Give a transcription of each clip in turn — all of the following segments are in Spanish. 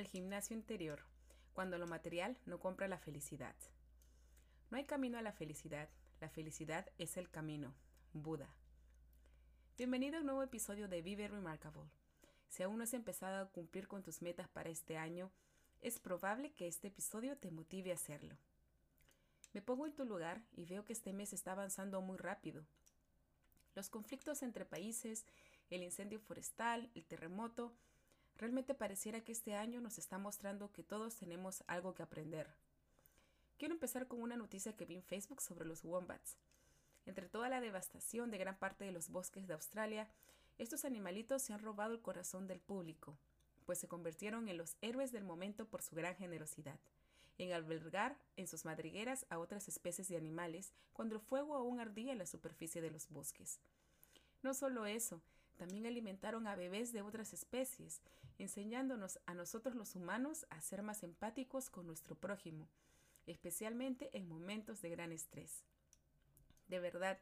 El gimnasio interior, cuando lo material no compra la felicidad. No hay camino a la felicidad, la felicidad es el camino. Buda. Bienvenido a un nuevo episodio de Vive Remarkable. Si aún no has empezado a cumplir con tus metas para este año, es probable que este episodio te motive a hacerlo. Me pongo en tu lugar y veo que este mes está avanzando muy rápido. Los conflictos entre países, el incendio forestal, el terremoto, realmente pareciera que este año nos está mostrando que todos tenemos algo que aprender. Quiero empezar con una noticia que vi en Facebook sobre los wombats. Entre toda la devastación de gran parte de los bosques de Australia, estos animalitos se han robado el corazón del público, pues se convirtieron en los héroes del momento por su gran generosidad, en albergar en sus madrigueras a otras especies de animales cuando el fuego aún ardía en la superficie de los bosques. No solo eso, también alimentaron a bebés de otras especies, enseñándonos a nosotros los humanos a ser más empáticos con nuestro prójimo, especialmente en momentos de gran estrés. De verdad,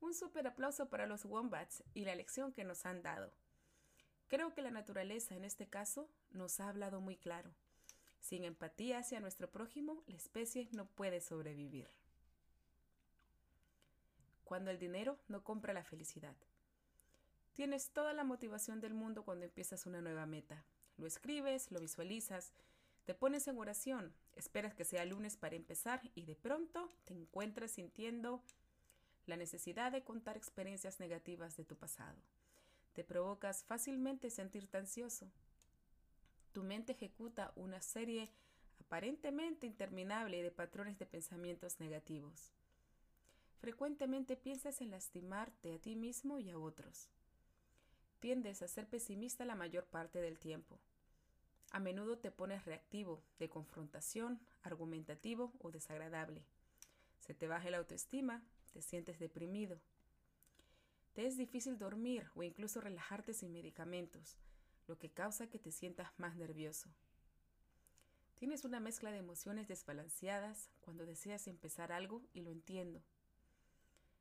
un súper aplauso para los wombats y la lección que nos han dado. Creo que la naturaleza en este caso nos ha hablado muy claro. Sin empatía hacia nuestro prójimo, la especie no puede sobrevivir. Cuando el dinero no compra la felicidad. Tienes toda la motivación del mundo cuando empiezas una nueva meta. Lo escribes, lo visualizas, te pones en oración, esperas que sea lunes para empezar y de pronto te encuentras sintiendo la necesidad de contar experiencias negativas de tu pasado. Te provocas fácilmente sentirte ansioso. Tu mente ejecuta una serie aparentemente interminable de patrones de pensamientos negativos. Frecuentemente piensas en lastimarte a ti mismo y a otros tiendes a ser pesimista la mayor parte del tiempo. A menudo te pones reactivo, de confrontación, argumentativo o desagradable. Se te baja la autoestima, te sientes deprimido. Te es difícil dormir o incluso relajarte sin medicamentos, lo que causa que te sientas más nervioso. Tienes una mezcla de emociones desbalanceadas cuando deseas empezar algo y lo entiendo.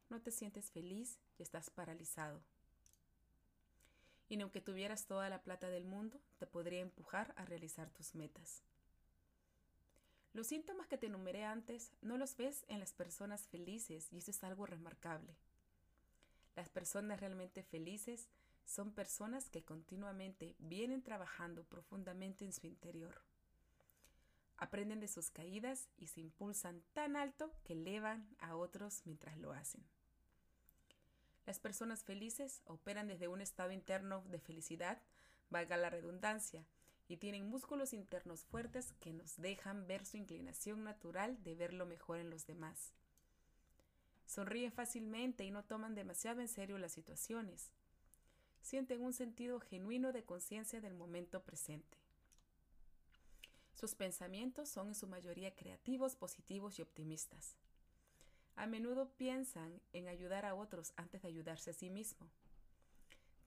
No te sientes feliz y estás paralizado y aunque tuvieras toda la plata del mundo, te podría empujar a realizar tus metas. Los síntomas que te enumeré antes no los ves en las personas felices y eso es algo remarcable. Las personas realmente felices son personas que continuamente vienen trabajando profundamente en su interior. Aprenden de sus caídas y se impulsan tan alto que elevan a otros mientras lo hacen. Las personas felices operan desde un estado interno de felicidad, valga la redundancia, y tienen músculos internos fuertes que nos dejan ver su inclinación natural de ver lo mejor en los demás. Sonríen fácilmente y no toman demasiado en serio las situaciones. Sienten un sentido genuino de conciencia del momento presente. Sus pensamientos son en su mayoría creativos, positivos y optimistas. A menudo piensan en ayudar a otros antes de ayudarse a sí mismo.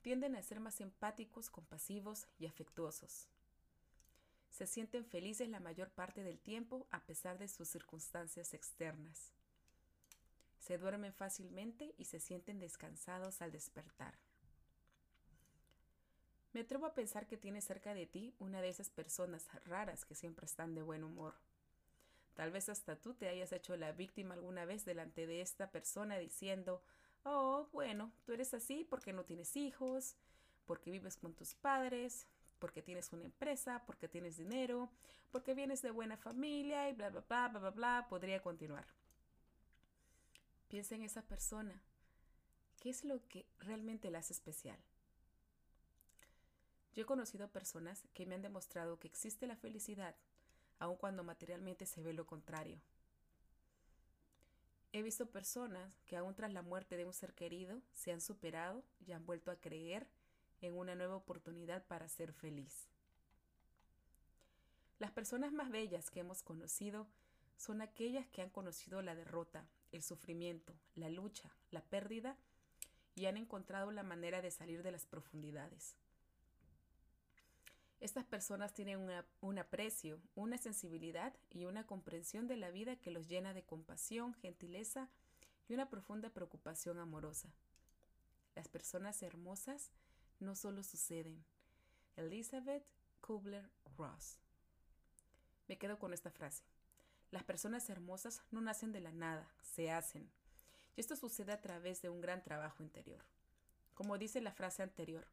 Tienden a ser más empáticos, compasivos y afectuosos. Se sienten felices la mayor parte del tiempo a pesar de sus circunstancias externas. Se duermen fácilmente y se sienten descansados al despertar. Me atrevo a pensar que tienes cerca de ti una de esas personas raras que siempre están de buen humor Tal vez hasta tú te hayas hecho la víctima alguna vez delante de esta persona diciendo, oh, bueno, tú eres así porque no tienes hijos, porque vives con tus padres, porque tienes una empresa, porque tienes dinero, porque vienes de buena familia y bla, bla, bla, bla, bla, bla, podría continuar. Piensa en esa persona. ¿Qué es lo que realmente la hace especial? Yo he conocido personas que me han demostrado que existe la felicidad aun cuando materialmente se ve lo contrario. He visto personas que aún tras la muerte de un ser querido se han superado y han vuelto a creer en una nueva oportunidad para ser feliz. Las personas más bellas que hemos conocido son aquellas que han conocido la derrota, el sufrimiento, la lucha, la pérdida y han encontrado la manera de salir de las profundidades. Estas personas tienen un aprecio, una sensibilidad y una comprensión de la vida que los llena de compasión, gentileza y una profunda preocupación amorosa. Las personas hermosas no solo suceden. Elizabeth Kubler-Ross Me quedo con esta frase. Las personas hermosas no nacen de la nada, se hacen. Y esto sucede a través de un gran trabajo interior. Como dice la frase anterior,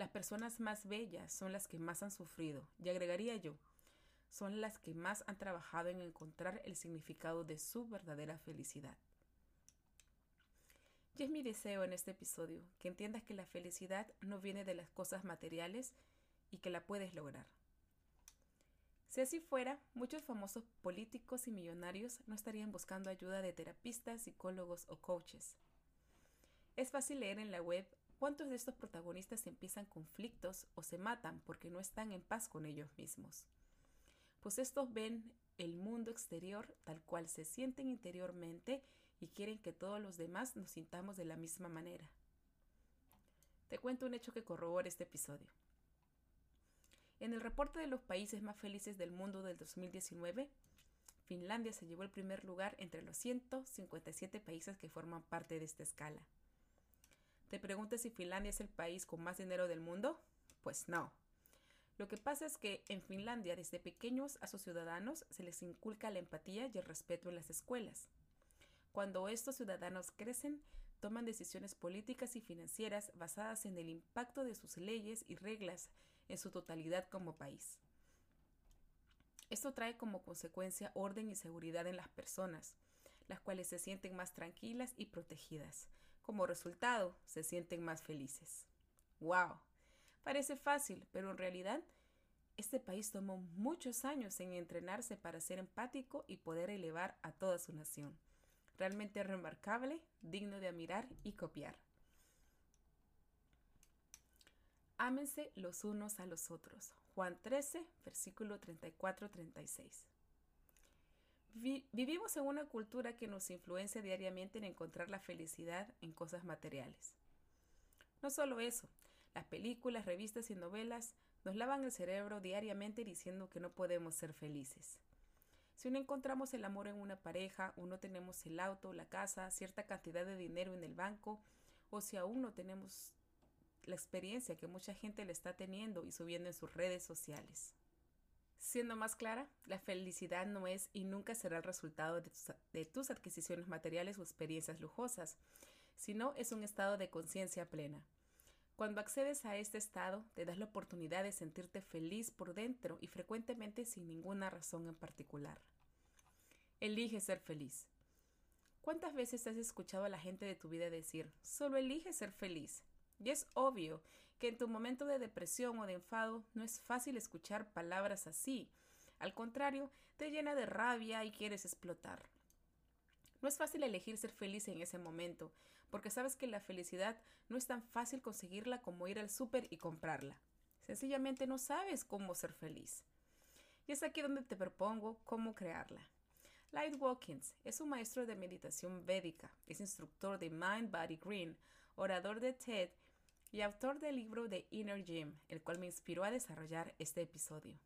las personas más bellas son las que más han sufrido, y agregaría yo, son las que más han trabajado en encontrar el significado de su verdadera felicidad. Y es mi deseo en este episodio que entiendas que la felicidad no viene de las cosas materiales y que la puedes lograr. Si así fuera, muchos famosos políticos y millonarios no estarían buscando ayuda de terapistas, psicólogos o coaches. Es fácil leer en la web cuántos de estos protagonistas empiezan conflictos o se matan porque no están en paz con ellos mismos. Pues estos ven el mundo exterior tal cual se sienten interiormente y quieren que todos los demás nos sintamos de la misma manera. Te cuento un hecho que corrobora este episodio. En el reporte de los países más felices del mundo del 2019, Finlandia se llevó el primer lugar entre los 157 países que forman parte de esta escala. ¿Te preguntas si Finlandia es el país con más dinero del mundo? Pues no. Lo que pasa es que en Finlandia desde pequeños a sus ciudadanos se les inculca la empatía y el respeto en las escuelas. Cuando estos ciudadanos crecen, toman decisiones políticas y financieras basadas en el impacto de sus leyes y reglas en su totalidad como país. Esto trae como consecuencia orden y seguridad en las personas, las cuales se sienten más tranquilas y protegidas. Como resultado, se sienten más felices. ¡Wow! Parece fácil, pero en realidad este país tomó muchos años en entrenarse para ser empático y poder elevar a toda su nación realmente remarcable, digno de admirar y copiar. Ámense los unos a los otros. Juan 13, versículo 34-36. Vivimos en una cultura que nos influencia diariamente en encontrar la felicidad en cosas materiales. No solo eso, las películas, revistas y novelas nos lavan el cerebro diariamente diciendo que no podemos ser felices. Si no encontramos el amor en una pareja, o no tenemos el auto, la casa, cierta cantidad de dinero en el banco, o si aún no tenemos la experiencia que mucha gente le está teniendo y subiendo en sus redes sociales. Siendo más clara, la felicidad no es y nunca será el resultado de tus, adquisiciones materiales o experiencias lujosas, sino es un estado de conciencia plena. Cuando accedes a este estado, te das la oportunidad de sentirte feliz por dentro y frecuentemente sin ninguna razón en particular. Elige ser feliz. ¿Cuántas veces has escuchado a la gente de tu vida decir, solo elige ser feliz? Y es obvio que en tu momento de depresión o de enfado no es fácil escuchar palabras así. Al contrario, te llena de rabia y quieres explotar. No es fácil elegir ser feliz en ese momento, porque sabes que la felicidad no es tan fácil conseguirla como ir al súper y comprarla. Sencillamente no sabes cómo ser feliz. Y es aquí donde te propongo cómo crearla. Light Watkins es un maestro de meditación védica, es instructor de Mind Body Green, orador de TED y autor del libro The Inner Gym, el cual me inspiró a desarrollar este episodio.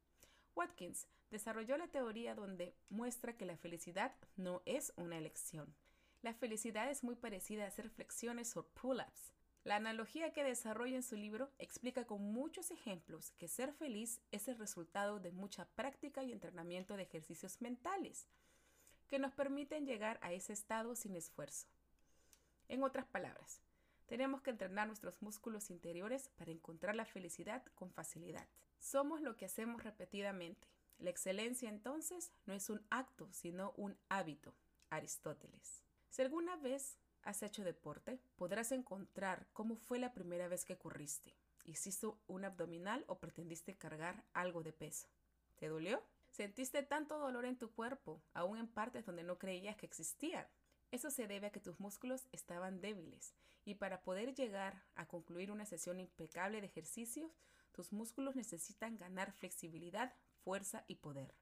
Watkins desarrolló la teoría donde muestra que la felicidad no es una elección. La felicidad es muy parecida a hacer flexiones o pull-ups. La analogía que desarrolla en su libro explica con muchos ejemplos que ser feliz es el resultado de mucha práctica y entrenamiento de ejercicios mentales que nos permiten llegar a ese estado sin esfuerzo. En otras palabras, tenemos que entrenar nuestros músculos interiores para encontrar la felicidad con facilidad. Somos lo que hacemos repetidamente. La excelencia entonces no es un acto, sino un hábito. Aristóteles. Si alguna vez has hecho deporte, podrás encontrar cómo fue la primera vez que corriste. ¿Hiciste un abdominal o pretendiste cargar algo de peso? ¿Te dolió? ¿Sentiste tanto dolor en tu cuerpo, aún en partes donde no creías que existían? Eso se debe a que tus músculos estaban débiles y para poder llegar a concluir una sesión impecable de ejercicios, tus músculos necesitan ganar flexibilidad, fuerza y poder.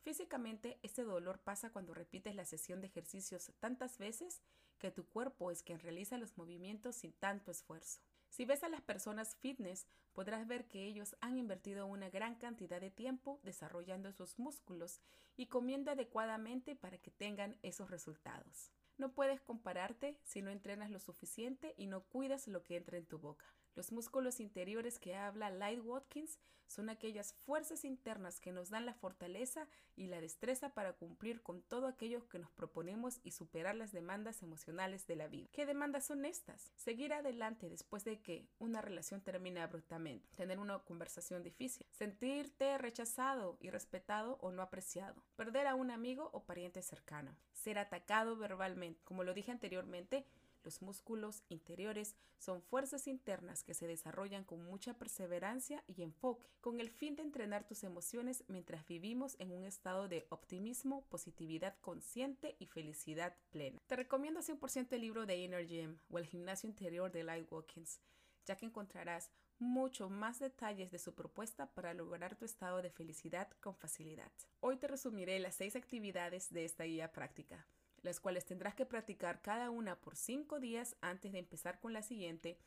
Físicamente, este dolor pasa cuando repites la sesión de ejercicios tantas veces que tu cuerpo es quien realiza los movimientos sin tanto esfuerzo. Si ves a las personas fitness, podrás ver que ellos han invertido una gran cantidad de tiempo desarrollando sus músculos y comiendo adecuadamente para que tengan esos resultados. No puedes compararte si no entrenas lo suficiente y no cuidas lo que entra en tu boca. Los músculos interiores que habla Light Watkins son aquellas fuerzas internas que nos dan la fortaleza y la destreza para cumplir con todo aquello que nos proponemos y superar las demandas emocionales de la vida. ¿Qué demandas son estas? Seguir adelante después de que una relación termine abruptamente, tener una conversación difícil, sentirte rechazado, irrespetado o no apreciado, perder a un amigo o pariente cercano, ser atacado verbalmente. Como lo dije anteriormente, los músculos interiores son fuerzas internas que se desarrollan con mucha perseverancia y enfoque, con el fin de entrenar tus emociones mientras vivimos en un estado de optimismo, positividad consciente y felicidad plena. Te recomiendo 100% el libro de Inner Gym o el gimnasio interior de Light Watkins, ya que encontrarás mucho más detalles de su propuesta para lograr tu estado de felicidad con facilidad. Hoy te resumiré las seis actividades de esta guía práctica las cuales tendrás que practicar cada una por 5 días antes de empezar con la siguiente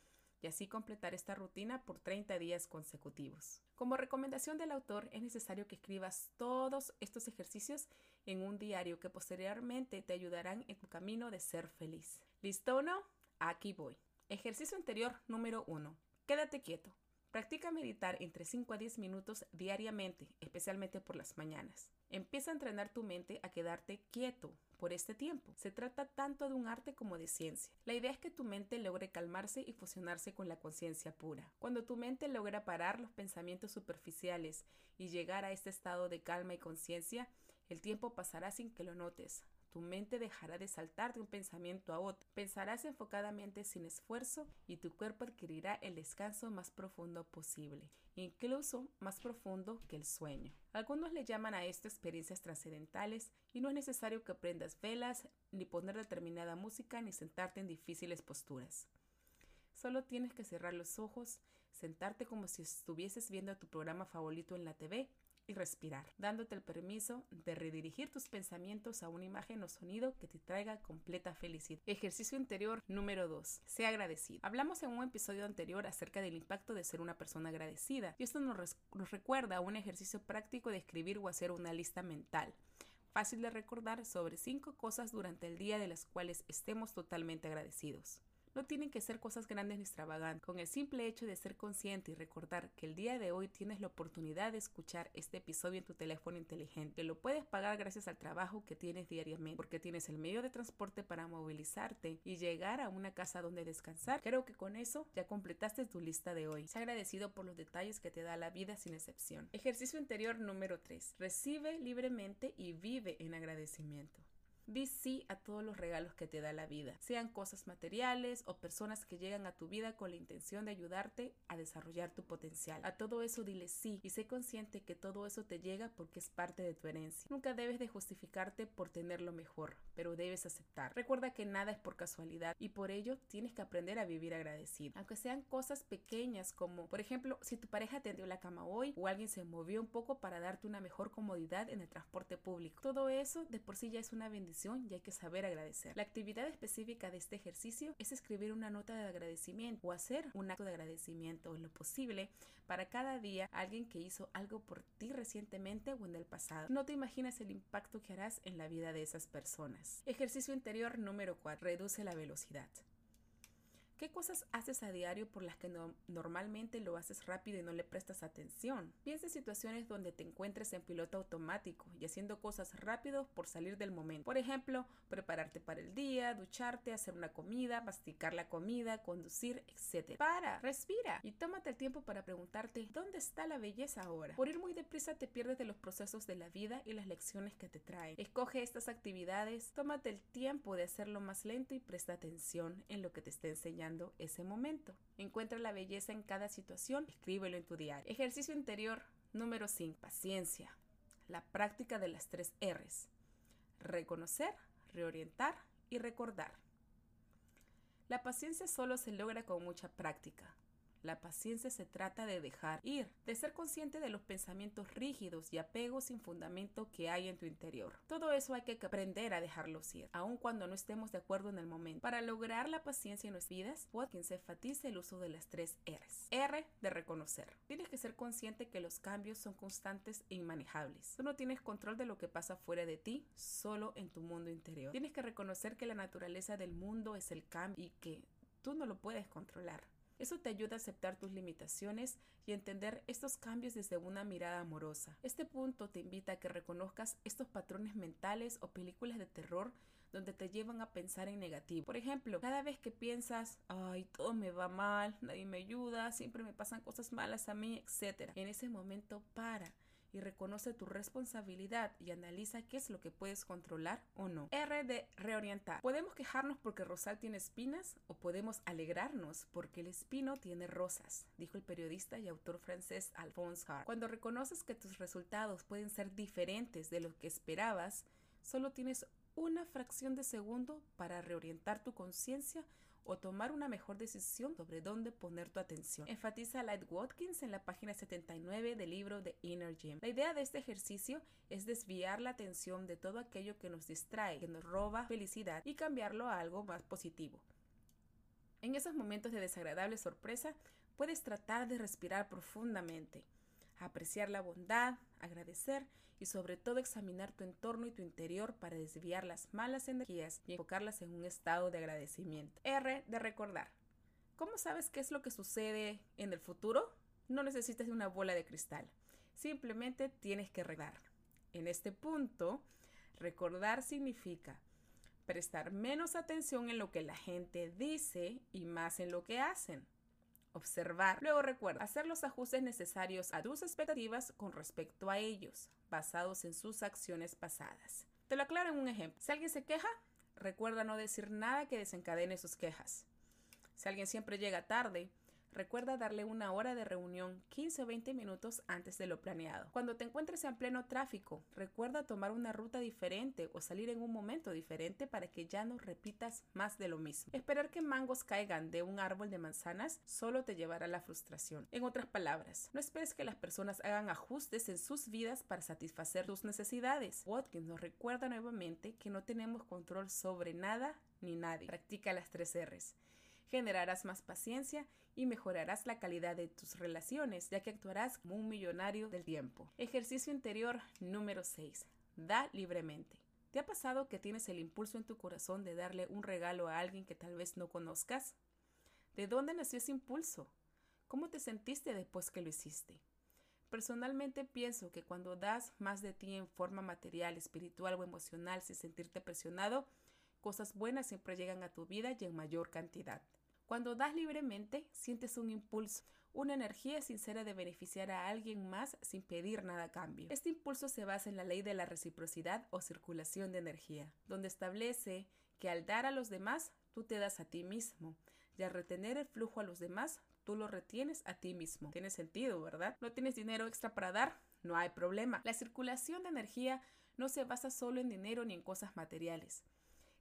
y así completar esta rutina por 30 días consecutivos. Como recomendación del autor, es necesario que escribas todos estos ejercicios en un diario que posteriormente te ayudarán en tu camino de ser feliz. ¿Listo o no? Aquí voy. Ejercicio interior número 1. Quédate quieto. Practica meditar entre 5 a 10 minutos diariamente, especialmente por las mañanas. Empieza a entrenar tu mente a quedarte quieto, por este tiempo. Se trata tanto de un arte como de ciencia. La idea es que tu mente logre calmarse y fusionarse con la conciencia pura. Cuando tu mente logra parar los pensamientos superficiales y llegar a este estado de calma y conciencia, el tiempo pasará sin que lo notes. Tu mente dejará de saltar de un pensamiento a otro. Pensarás enfocadamente sin esfuerzo y tu cuerpo adquirirá el descanso más profundo posible, incluso más profundo que el sueño. Algunos le llaman a esto experiencias trascendentales y no es necesario que prendas velas, ni poner determinada música, ni sentarte en difíciles posturas. Solo tienes que cerrar los ojos, sentarte como si estuvieses viendo tu programa favorito en la TV y respirar, dándote el permiso de redirigir tus pensamientos a una imagen o sonido que te traiga completa felicidad. Ejercicio interior número 2. Sea agradecido. Hablamos en un episodio anterior acerca del impacto de ser una persona agradecida y esto nos, nos recuerda a un ejercicio práctico de escribir o hacer una lista mental fácil de recordar sobre cinco cosas durante el día de las cuales estemos totalmente agradecidos. No tienen que ser cosas grandes ni extravagantes. Con el simple hecho de ser consciente y recordar que el día de hoy tienes la oportunidad de escuchar este episodio en tu teléfono inteligente, lo puedes pagar gracias al trabajo que tienes diariamente, porque tienes el medio de transporte para movilizarte y llegar a una casa donde descansar, creo que con eso ya completaste tu lista de hoy. Sé agradecido por los detalles que te da la vida sin excepción. Ejercicio interior número 3. Recibe libremente y vive en agradecimiento. Di sí a todos los regalos que te da la vida, sean cosas materiales o personas que llegan a tu vida con la intención de ayudarte a desarrollar tu potencial. A todo eso dile sí y sé consciente que todo eso te llega porque es parte de tu herencia. Nunca debes de justificarte por tener lo mejor, pero debes aceptar. Recuerda que nada es por casualidad y por ello tienes que aprender a vivir agradecido. Aunque sean cosas pequeñas como, por ejemplo, si tu pareja tendió la cama hoy o alguien se movió un poco para darte una mejor comodidad en el transporte público. Todo eso de por sí ya es una bendición y hay que saber agradecer. La actividad específica de este ejercicio es escribir una nota de agradecimiento o hacer un acto de agradecimiento en lo posible para cada día alguien que hizo algo por ti recientemente o en el pasado. No te imaginas el impacto que harás en la vida de esas personas. Ejercicio interior número 4. Reduce la velocidad. ¿Qué cosas haces a diario por las que normalmente lo haces rápido y no le prestas atención? Piensa en situaciones donde te encuentres en piloto automático y haciendo cosas rápido por salir del momento. Por ejemplo, prepararte para el día, ducharte, hacer una comida, masticar la comida, conducir, etc. Para, respira y tómate el tiempo para preguntarte ¿dónde está la belleza ahora? Por ir muy deprisa te pierdes de los procesos de la vida y las lecciones que te traen. Escoge estas actividades, tómate el tiempo de hacerlo más lento y presta atención en lo que te esté enseñando ese momento. Encuentra la belleza en cada situación, escríbelo en tu diario. Ejercicio interior número 5. Paciencia. La práctica de las tres R's. Reconocer, reorientar y recordar. La paciencia solo se logra con mucha práctica. La paciencia se trata de dejar ir, de ser consciente de los pensamientos rígidos y apegos sin fundamento que hay en tu interior. Todo eso hay que aprender a dejarlos ir, aun cuando no estemos de acuerdo en el momento. Para lograr la paciencia en nuestras vidas, se enfatice el uso de las tres R's. R de reconocer. Tienes que ser consciente que los cambios son constantes e inmanejables. Tú no tienes control de lo que pasa fuera de ti, solo en tu mundo interior. Tienes que reconocer que la naturaleza del mundo es el cambio y que tú no lo puedes controlar. Eso te ayuda a aceptar tus limitaciones y entender estos cambios desde una mirada amorosa. Este punto te invita a que reconozcas estos patrones mentales o películas de terror donde te llevan a pensar en negativo. Por ejemplo, cada vez que piensas, ay, todo me va mal, nadie me ayuda, siempre me pasan cosas malas a mí, etc. En ese momento para y reconoce tu responsabilidad y analiza qué es lo que puedes controlar o no. R de reorientar. Podemos quejarnos porque Rosal tiene espinas o podemos alegrarnos porque el espino tiene rosas, dijo el periodista y autor francés Alphonse Hart. Cuando reconoces que tus resultados pueden ser diferentes de lo que esperabas, solo tienes una fracción de segundo para reorientar tu conciencia o tomar una mejor decisión sobre dónde poner tu atención. Enfatiza Light Watkins en la página 79 del libro The Inner Gym. La idea de este ejercicio es desviar la atención de todo aquello que nos distrae, que nos roba felicidad y cambiarlo a algo más positivo. En esos momentos de desagradable sorpresa, puedes tratar de respirar profundamente, apreciar la bondad, agradecer y sobre todo examinar tu entorno y tu interior para desviar las malas energías y enfocarlas en un estado de agradecimiento. R de recordar. ¿Cómo sabes qué es lo que sucede en el futuro? No necesitas una bola de cristal. Simplemente tienes que recordar. En este punto, recordar significa prestar menos atención en lo que la gente dice y más en lo que hacen observar. Luego recuerda hacer los ajustes necesarios a tus expectativas con respecto a ellos, basados en sus acciones pasadas. Te lo aclaro en un ejemplo. Si alguien se queja, recuerda no decir nada que desencadene sus quejas. Si alguien siempre llega tarde, Recuerda darle una hora de reunión 15 o 20 minutos antes de lo planeado. Cuando te encuentres en pleno tráfico, recuerda tomar una ruta diferente o salir en un momento diferente para que ya no repitas más de lo mismo. Esperar que mangos caigan de un árbol de manzanas solo te llevará a la frustración. En otras palabras, no esperes que las personas hagan ajustes en sus vidas para satisfacer tus necesidades. Watkins nos recuerda nuevamente que no tenemos control sobre nada ni nadie. Practica las tres R's generarás más paciencia y mejorarás la calidad de tus relaciones, ya que actuarás como un millonario del tiempo. Ejercicio interior número 6. Da libremente. ¿Te ha pasado que tienes el impulso en tu corazón de darle un regalo a alguien que tal vez no conozcas? ¿De dónde nació ese impulso? ¿Cómo te sentiste después que lo hiciste? Personalmente pienso que cuando das más de ti en forma material, espiritual o emocional sin sentirte presionado, cosas buenas siempre llegan a tu vida y en mayor cantidad. Cuando das libremente, sientes un impulso, una energía sincera de beneficiar a alguien más sin pedir nada a cambio. Este impulso se basa en la ley de la reciprocidad o circulación de energía, donde establece que al dar a los demás, tú te das a ti mismo, y al retener el flujo a los demás, tú lo retienes a ti mismo. Tiene sentido, ¿verdad? No tienes dinero extra para dar, no hay problema. La circulación de energía no se basa solo en dinero ni en cosas materiales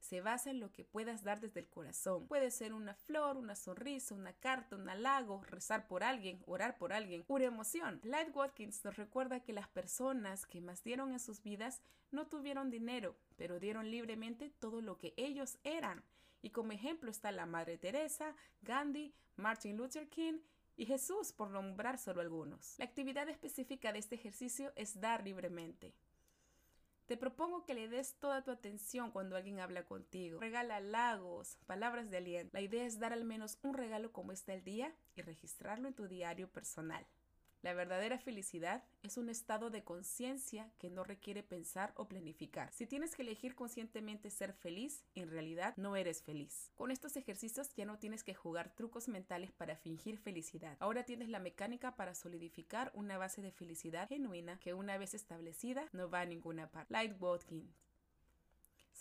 se basa en lo que puedas dar desde el corazón. Puede ser una flor, una sonrisa, una carta, un halago, rezar por alguien, orar por alguien, una emoción. Light Watkins nos recuerda que las personas que más dieron en sus vidas no tuvieron dinero, pero dieron libremente todo lo que ellos eran. Y como ejemplo está la Madre Teresa, Gandhi, Martin Luther King y Jesús, por nombrar solo algunos. La actividad específica de este ejercicio es dar libremente. Te propongo que le des toda tu atención cuando alguien habla contigo. Regala halagos, palabras de aliento. La idea es dar al menos un regalo como este al día y registrarlo en tu diario personal. La verdadera felicidad es un estado de conciencia que no requiere pensar o planificar. Si tienes que elegir conscientemente ser feliz, en realidad no eres feliz. Con estos ejercicios ya no tienes que jugar trucos mentales para fingir felicidad. Ahora tienes la mecánica para solidificar una base de felicidad genuina que una vez establecida no va a ninguna parte. Light Watkins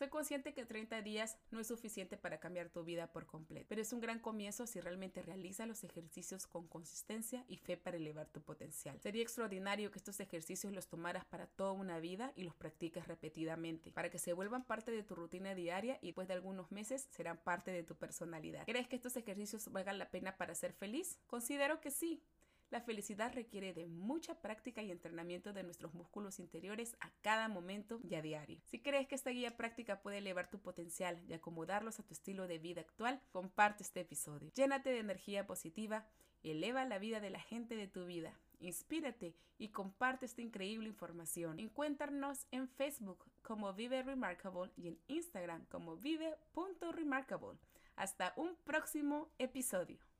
soy consciente que 30 días no es suficiente para cambiar tu vida por completo, pero es un gran comienzo si realmente realizas los ejercicios con consistencia y fe para elevar tu potencial. Sería extraordinario que estos ejercicios los tomaras para toda una vida y los practiques repetidamente, para que se vuelvan parte de tu rutina diaria y después de algunos meses serán parte de tu personalidad. ¿Crees que estos ejercicios valgan la pena para ser feliz? Considero que sí. La felicidad requiere de mucha práctica y entrenamiento de nuestros músculos interiores a cada momento y a diario. Si crees que esta guía práctica puede elevar tu potencial y acomodarlos a tu estilo de vida actual, comparte este episodio. Llénate de energía positiva, eleva la vida de la gente de tu vida. Inspírate y comparte esta increíble información. Encuéntranos en Facebook como Vive Remarkable y en Instagram como vive.remarkable. Hasta un próximo episodio.